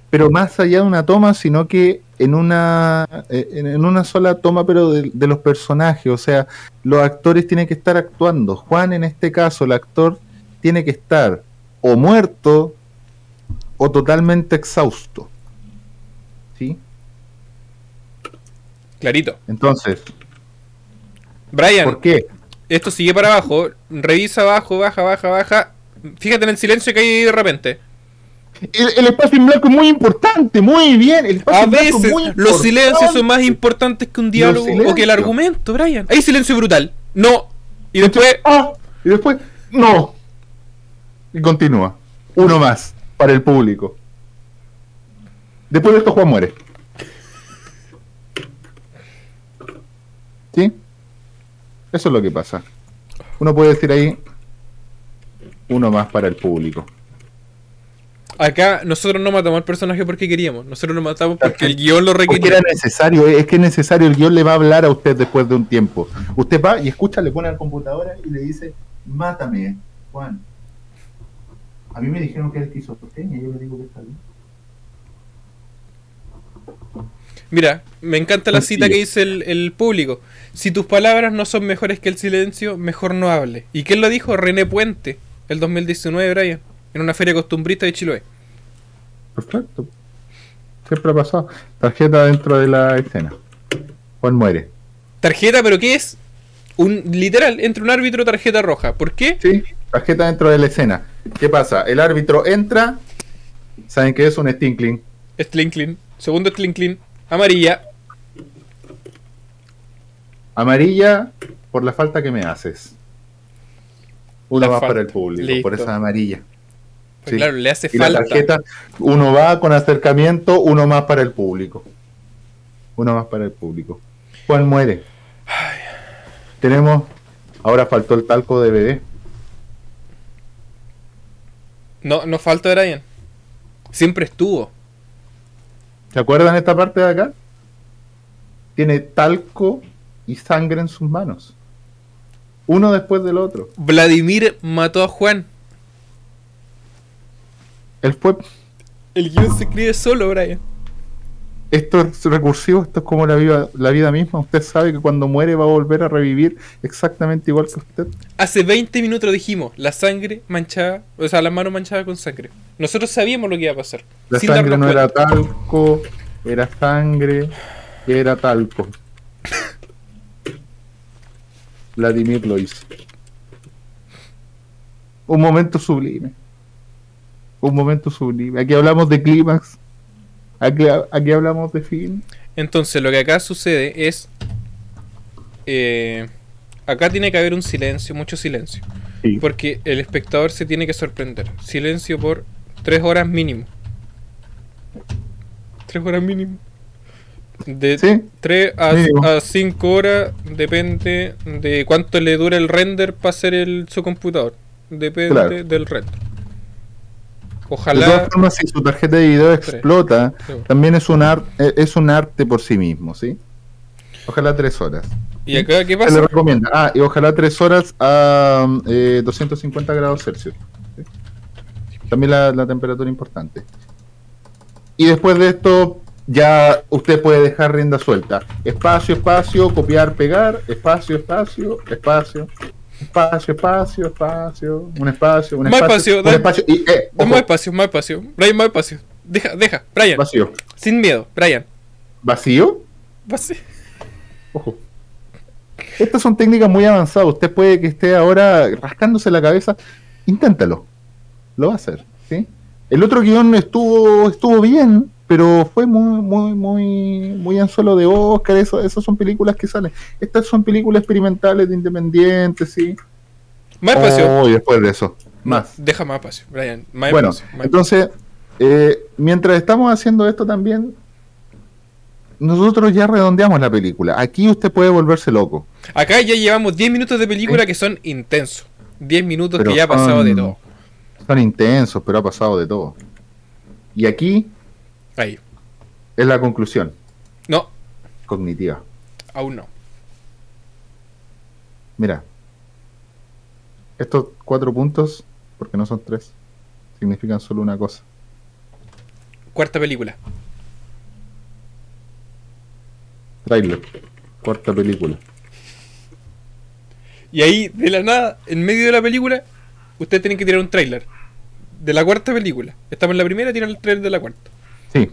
pero más allá de una toma, sino que en una eh, en una sola toma, pero de, de los personajes, o sea, los actores tienen que estar actuando. Juan, en este caso, el actor tiene que estar o muerto o totalmente exhausto. ¿Sí? Clarito. Entonces, Brian, ¿por qué? esto sigue para abajo. Revisa abajo, baja, baja, baja. Fíjate en el silencio que hay ahí de repente. El, el espacio en blanco es muy importante, muy bien. El espacio A en blanco es veces muy los silencios son más importantes que un diálogo o que el argumento, Brian. Hay silencio brutal. No. Y después. Ah, y después, no. Y continúa. Uno más para el público. Después de esto, Juan muere. ¿Sí? Eso es lo que pasa. Uno puede decir ahí, uno más para el público. Acá nosotros no matamos al personaje porque queríamos. Nosotros lo matamos porque el guion lo Porque requería. era necesario, es que es necesario, el guion le va a hablar a usted después de un tiempo. Usted va y escucha, le pone al computadora y le dice, mátame, Juan. A mí me dijeron que es esquizofrenia, yo le digo que está bien. Mira, me encanta la cita que dice el, el público. Si tus palabras no son mejores que el silencio, mejor no hable. ¿Y quién lo dijo? René Puente, el 2019, Brian, en una feria costumbrista de Chiloé. Perfecto. Siempre ha pasado. Tarjeta dentro de la escena. Juan muere. Tarjeta, pero ¿qué es? Un literal, entre un árbitro tarjeta roja. ¿Por qué? Sí, tarjeta dentro de la escena. ¿Qué pasa? El árbitro entra. ¿Saben qué es un stinkling? Slinkling. Segundo Slinkling. Amarilla. Amarilla por la falta que me haces. Uno La más falta. para el público, Listo. por esa amarilla. Pues Sí. claro, le hace Y la falta. tarjeta, uno va con acercamiento, uno más para el público. Uno más para el público. Juan muere. Tenemos, ahora faltó el talco DVD. No, no falta Brian. Siempre estuvo. ¿Se acuerdan esta parte de acá? Tiene talco y sangre en sus manos. Uno después del otro. Vladimir mató a Juan. Él fue. El guion se escribe solo, Brian. Esto es recursivo, esto es como la vida, la vida misma. Usted sabe que cuando muere va a volver a revivir exactamente igual que usted. Hace 20 minutos dijimos, la sangre manchada, o sea, la mano manchada con sangre. Nosotros sabíamos lo que iba a pasar. La sangre no era talco, era sangre, era talco. Vladimir lo hizo. Un momento sublime. Un momento sublime. Aquí hablamos de clímax. Aquí, aquí hablamos de fin. Entonces, lo que acá sucede es. eh, acá tiene que haber un silencio, mucho silencio. Sí. Porque el espectador se tiene que sorprender. Silencio por 3 horas mínimo. 3 horas mínimo. De ¿Sí? 3 Mínimo. a 5 horas depende de cuánto le dura el render para hacer el, su computador. Depende Claro. del render. De Ojalá. todas formas, si su tarjeta de video explota, Sí. también es un, ar- eh, es un arte por sí mismo, ¿sí? Ojalá tres horas. ¿Y acá qué Se le pasa? recomienda. Ah, y ojalá tres horas a eh, 250 grados Celsius. ¿sí? También la, la temperatura importante. Y después de esto, ya usted puede dejar rienda suelta. Espacio, espacio, copiar, pegar. Espacio, espacio, espacio. Espacio, espacio, espacio. Un espacio, un Más espacio. espacio, un espacio. Y, eh, más espacio, más espacio. Brian, más espacio. Deja, deja. Brian, vacío. sin miedo. Brian. ¿Vacío? Vacío. Ojo. Estas son técnicas muy avanzadas. Usted puede que esté ahora rascándose la cabeza. Inténtalo. Lo va a hacer. ¿sí? El otro guion estuvo estuvo bien, pero fue muy muy muy muy anzuelo de Oscar. Eso, esas son películas que salen. Estas son películas experimentales de independientes, ¿sí? Más espacio. Oh, y después de eso. Más. Deja más espacio, Brian. Más Bueno, espacio. más entonces, eh, mientras estamos haciendo esto también, nosotros ya redondeamos la película. Aquí usted puede volverse loco. Acá ya llevamos 10 minutos de película que son intensos. 10 minutos Pero que ya ha pasado de todo. Son intensos, pero ha pasado de todo. Y aquí Ahí. es la conclusión No, cognitiva. aún no. Mira, estos cuatro puntos, porque no son tres, significan solo una cosa. Cuarta película. Trailer, cuarta película. Y ahí, de la nada, en medio de la película, ustedes tienen que tirar un tráiler. De la cuarta película. Estamos en la primera, tiran el trailer de la cuarta. Sí.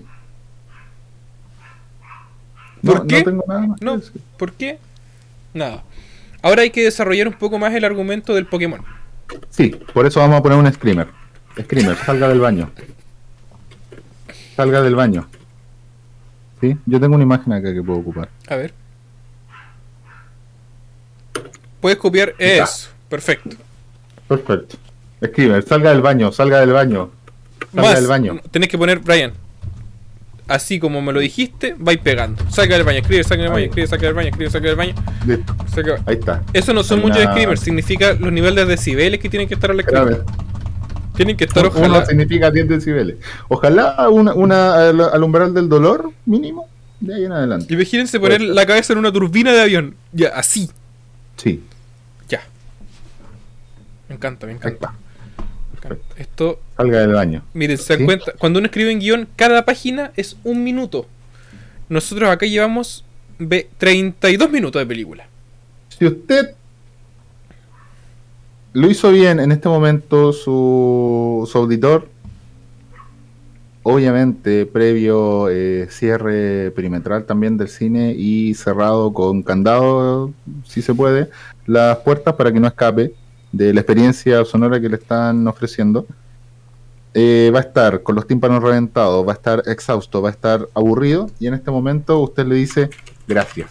¿Por no, qué? No tengo nada más No. ¿por qué? Nada. Ahora hay que desarrollar un poco más el argumento del Pokémon. Sí, por eso vamos a poner un screamer. Screamer, salga del baño. Salga del baño. Sí, yo tengo una imagen acá que puedo ocupar. A ver. Puedes copiar eso. Perfecto. Perfecto. Screamer, salga del baño, salga del baño. Salga Más, del baño. tenés que poner, Brian, así como me lo dijiste, vais pegando. Saca del baño, escribe, saca del baño, escribe, saca del baño, escribe, saca del baño. Listo, saca- ahí está. Eso no son Hay muchos una- screamers, significa los niveles de decibeles que tienen que estar al escribir. Tienen que estar, Uno ojalá. significa 10 decibeles. Ojalá una, una al, al umbral del dolor mínimo de ahí en adelante. Imagínense poner Puede ser. la cabeza en una turbina de avión. Ya, así. Sí, Ya. Me encanta, me encanta. Está. Perfecto. Esto, Salga del baño. miren, se dan ¿Sí? cuenta, cuando uno escribe en guion, cada página es un minuto. Nosotros acá llevamos ve- 32 minutos de película. Si usted lo hizo bien en este momento su, su auditor, obviamente previo eh, cierre perimetral también del cine y cerrado con candado, si se puede, las puertas para que no escape de la experiencia sonora que le están ofreciendo. Eh, va a estar con los tímpanos reventados, va a estar exhausto, va a estar aburrido y en este momento usted le dice gracias.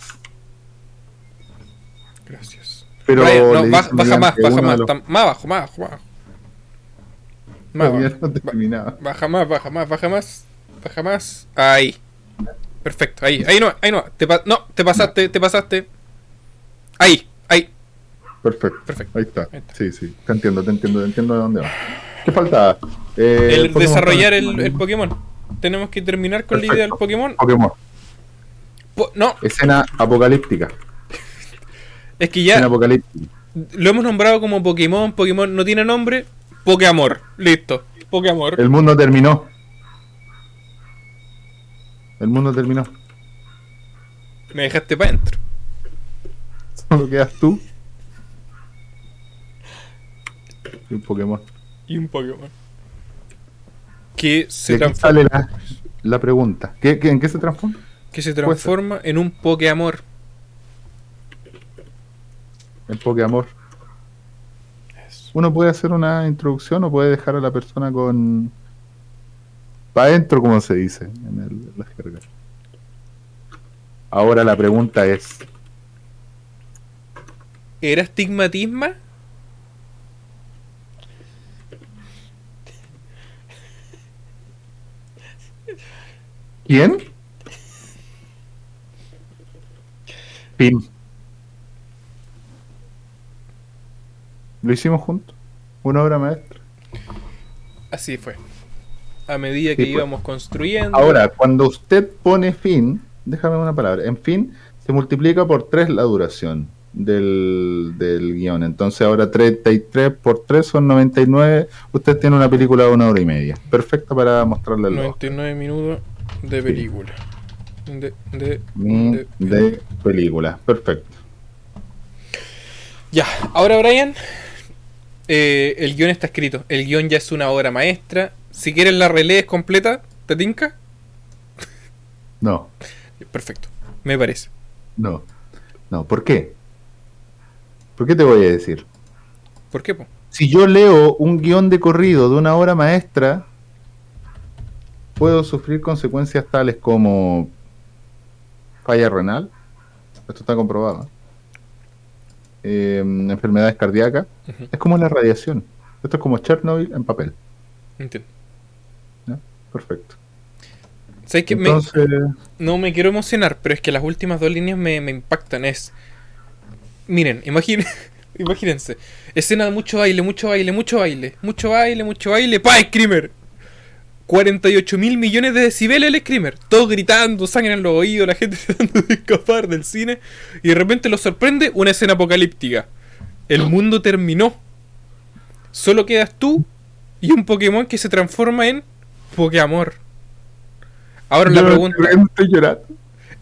Gracias. Pero Brian, no, le baja, más, baja más, los- tam- más abajo, más abajo, más abajo. Más. Baja más, baja más, baja más, baja más. Ahí. Perfecto, ahí, ahí no, ahí no. Te no, te pasaste, te pasaste. Ahí, ahí. Perfecto. Perfecto. Ahí está. Ahí está. Sí, sí. Te entiendo, te entiendo, te entiendo de dónde va. ¿Qué falta? Eh, el Pokémon desarrollar el, Pokémon. el Pokémon. Tenemos que terminar con la idea del Perfecto. Pokémon. Pokémon. Po- no, Escena apocalíptica. es que Escena ya apocalíptica. lo hemos nombrado como Pokémon. Pokémon no tiene nombre. Pokéamor. Listo. Pokéamor. El mundo terminó. El mundo terminó. Me dejaste para adentro. *laughs* Solo quedas tú. Y un Pokémon. Y un Pokémon. Que se, ¿De qué transforma, sale la, la pregunta? ¿Qué, qué- ¿En qué se transforma? que se transforma en un Pokéamor. El Pokémon. Uno puede hacer una introducción o puede dejar a la persona con. para adentro, como se dice en, el, en la jerga. Ahora la pregunta es: ¿Era estigmatisma? ¿Quién? Fin. Lo hicimos juntos. Una obra maestra. Así fue. A medida que Sí, pues. íbamos construyendo. Ahora, cuando usted pone fin, déjame una palabra, en fin, se multiplica por 3 la duración del, del guion. Entonces ahora 33 por 3 son 99. Usted tiene una película de una hora y media. Perfecta para mostrarle al 99 minutos de película. De, de, Mm, de- de película. Perfecto. Ya, ahora Brian, eh, el guion está escrito. El guion ya es una obra maestra. Si quieres la relees completa, ¿te tinca? No, Perfecto, me parece. no, no. ¿Por qué? ¿Por qué te voy a decir? ¿Por qué? po? si yo leo un guion de corrido de una obra maestra, puedo sufrir consecuencias tales como falla renal, esto está comprobado, eh, enfermedades cardíacas, es como la radiación, esto es como Chernobyl en papel, Entiendo. perfecto. ¿Sabes que Entonces, no me quiero emocionar, pero es que las últimas dos líneas me, me impactan. Es. Miren, *laughs* imagínense. Escena de mucho baile, mucho baile, mucho baile. Mucho baile, mucho baile. ¡Pa! Screamer. 48 mil millones de decibeles el Screamer. Todos gritando, sangre en los oídos, la gente *laughs* tratando de escapar del cine. Y de repente los sorprende una escena apocalíptica. El mundo terminó. Solo quedas tú y un Pokémon que se transforma en Pokéamor. Ahora la pregunta.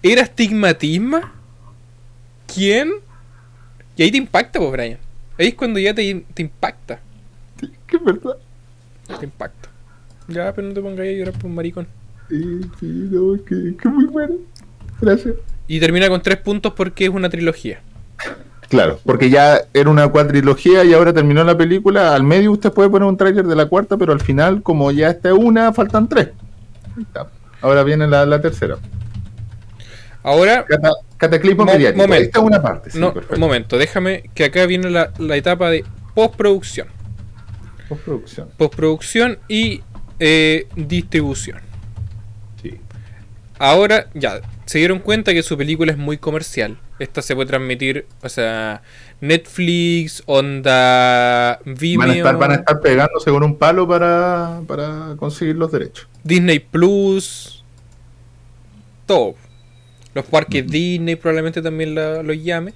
¿Era estigmatisma? ¿Quién? Y ahí te impacta, pues, Brian. Ahí es cuando ya te, te impacta. Que es verdad. Te impacta. Ya, pero no te pongas ahí a llorar por un maricón. Sí, sí, no, que, que muy bueno. Gracias. Y termina con tres puntos porque es una trilogía. Claro, porque ya era una cuatrilogía y ahora terminó la película. Al medio usted puede poner un tráiler de la cuarta, pero al final, como ya está una, faltan tres. Ahí está. Ahora viene la, la tercera. Ahora, Cata- cataclismo Mo- mediático. momento. Esta es una parte. Sí, no, perfecto. un momento, déjame que acá viene la, la etapa de postproducción. Postproducción. Postproducción y eh, distribución. Sí. Ahora, ya, se dieron cuenta que su película es muy comercial. Esta se puede transmitir, o sea, Netflix, Onda, Vimeo, Van a, estar, van a estar pegándose con un palo para, para conseguir los derechos. Disney Plus, todo. Los parques Disney probablemente también la- los llame.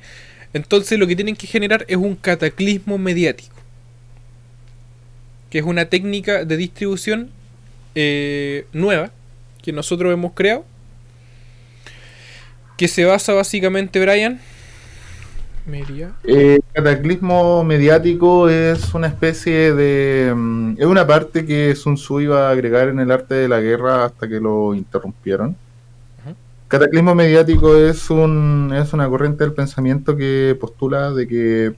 Entonces lo que tienen que generar es un cataclismo mediático. Que es una técnica de distribución eh, nueva que nosotros hemos creado, que se basa básicamente, Brian. Media. Eh, cataclismo mediático es una especie de. mm, es una parte que Sun Tzu iba a agregar en el arte de la guerra hasta que lo interrumpieron. Cataclismo mediático es, un, es una corriente del pensamiento que postula de que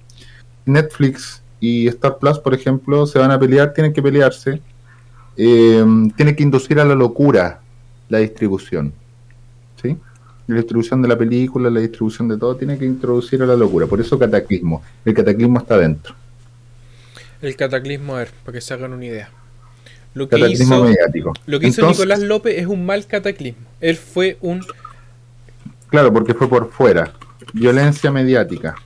Netflix y Star Plus, por ejemplo, se van a pelear, tienen que pelearse. Eh, tienen que inducir a la locura la distribución. ¿Sí? La distribución de la película, la distribución de todo, tiene que introducir a la locura. Por eso cataclismo. El cataclismo está dentro. El cataclismo, a ver, para que se hagan una idea. Lo que Cataclismo hizo, mediático. lo que hizo Nicolás López es un mal cataclismo. Él fue un. Claro, porque fue por fuera. Violencia mediática.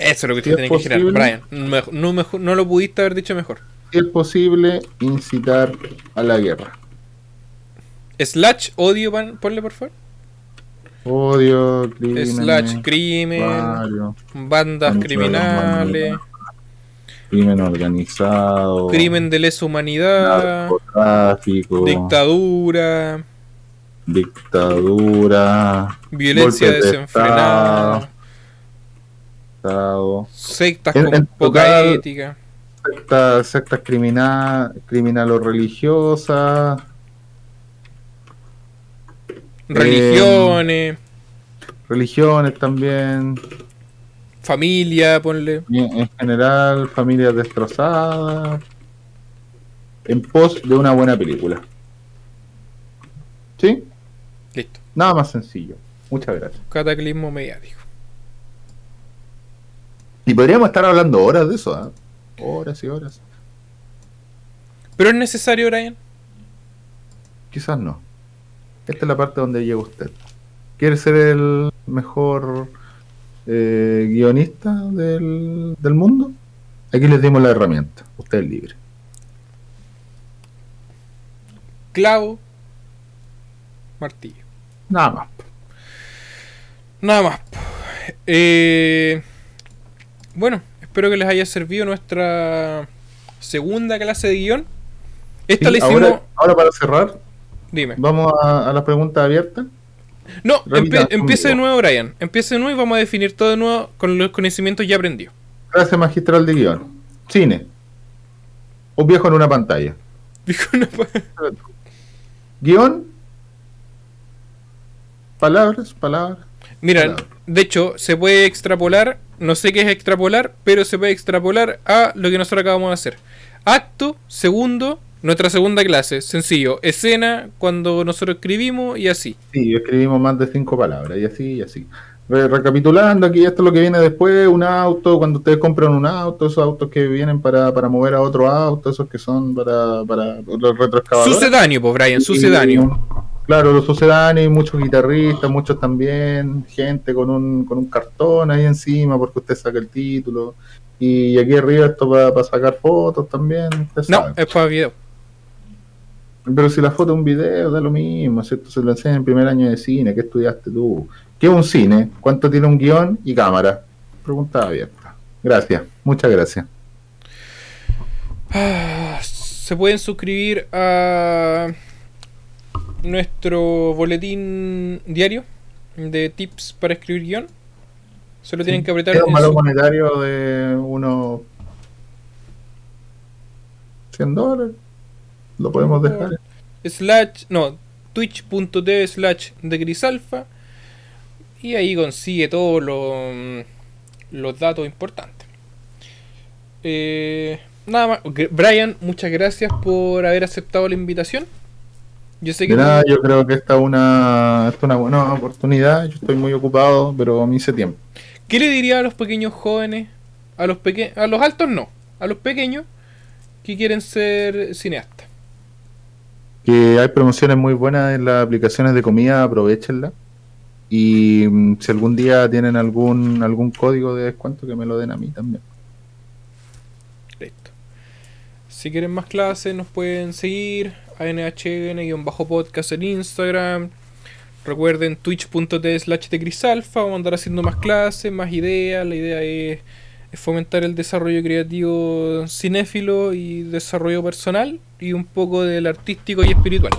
Eso es lo que Si usted es tiene que girar, posible. Brian. No, mejor- no lo pudiste haber dicho mejor. Es posible incitar a la guerra. Slash odio, pan- ponle por favor. Odio, crímenes, Slash crimen, bandas criminales, crimen organizado, crimen de lesa humanidad, narcotráfico, dictadura, dictadura, violencia desenfrenada, Estado, sectas En- con en poca total- ética, sectas, sectas criminal, criminal o religiosas, religiones, religiones también, familia, ponle. en general familias destrozadas, en pos de una buena película. ¿Sí? Listo. Nada más sencillo. Muchas gracias. Cataclismo mediático. Y podríamos estar hablando horas de eso, ¿ah? Horas y horas. Pero es necesario, Brian. Quizás no. Esta es la parte donde llega usted. ¿Quiere ser el mejor eh, guionista del, del mundo? Aquí les dimos la herramienta. Usted es libre. Clavo, martillo. Nada más. Nada más. Eh, bueno, espero que les haya servido nuestra segunda clase de guion. Esta Sí, la hicimos. ahora, ahora para cerrar, Dime. vamos a, a las preguntas abiertas. No, empiece de nuevo, Brian. Empiece de nuevo y vamos a definir todo de nuevo con los conocimientos ya aprendidos. Clase magistral de guion. Cine. Un viejo en una pantalla. Una pa- Guión. Palabras, palabras. Mira. De hecho, se puede extrapolar, no sé qué es extrapolar, pero se puede extrapolar a lo que nosotros acabamos de hacer. Acto, segundo, nuestra segunda clase, sencillo. Escena, cuando nosotros escribimos y así. Sí, escribimos más de cinco palabras y así y así. Re- recapitulando aquí, esto es lo que viene después, un auto, cuando ustedes compran un auto, esos autos que vienen para, para mover a otro auto, esos que son para, para los retroexcavadores. Sucedáneo, pues, Brian, sucedáneo. Claro, los sucedáneos, y muchos guitarristas, muchos también, gente con un, con un cartón ahí encima porque usted saca el título. Y aquí arriba esto para sacar fotos también, usted No, sabe. es para video. Pero si la foto es un video, da lo mismo, ¿cierto? Se lo enseñan en primer año de cine, ¿qué estudiaste tú? ¿Qué es un cine? ¿Cuánto tiene un guion y cámara? Pregunta abierta. Gracias, muchas gracias. Ah, Se pueden suscribir a nuestro boletín diario de tips para escribir guion. Solo tienen que apretar Queda un en valor su- monetario de unos 100 dólares. Lo podemos dejar. slash, no, twitch.tv slash de grisalfa y ahí consigue todos los los datos importantes. Eh, nada más, Brian, muchas gracias por haber aceptado la invitación. Yo sé que De nada, tú- yo creo que esta es una, es una buena oportunidad. Yo estoy muy ocupado, pero me hice tiempo. ¿qué le diría a los pequeños jóvenes, a los peque a los altos no, a los pequeños que quieren ser cineastas? Que hay promociones muy buenas en las aplicaciones de comida, aprovechenla. Y mm, si algún día tienen algún algún código de descuento, que me lo den a mí también. Listo. Si quieren más clases, nos pueden seguir a nhn-podcast en Instagram. Recuerden twitch.tv slash de grisalfa. Vamos a andar haciendo más clases, más ideas. La idea es es fomentar el desarrollo creativo cinéfilo y desarrollo personal y un poco del artístico y espiritual.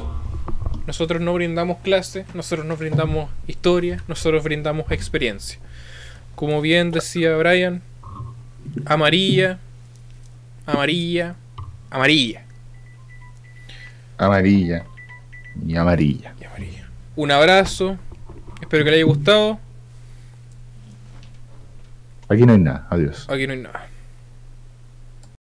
Nosotros no brindamos clases, nosotros no brindamos historia, nosotros brindamos experiencia. Como bien decía Brian, amarilla, amarilla, amarilla Amarilla y amarilla. y amarilla. Un abrazo, espero que le haya gustado. Aquí no hay nada. Adiós. Aquí no hay nada.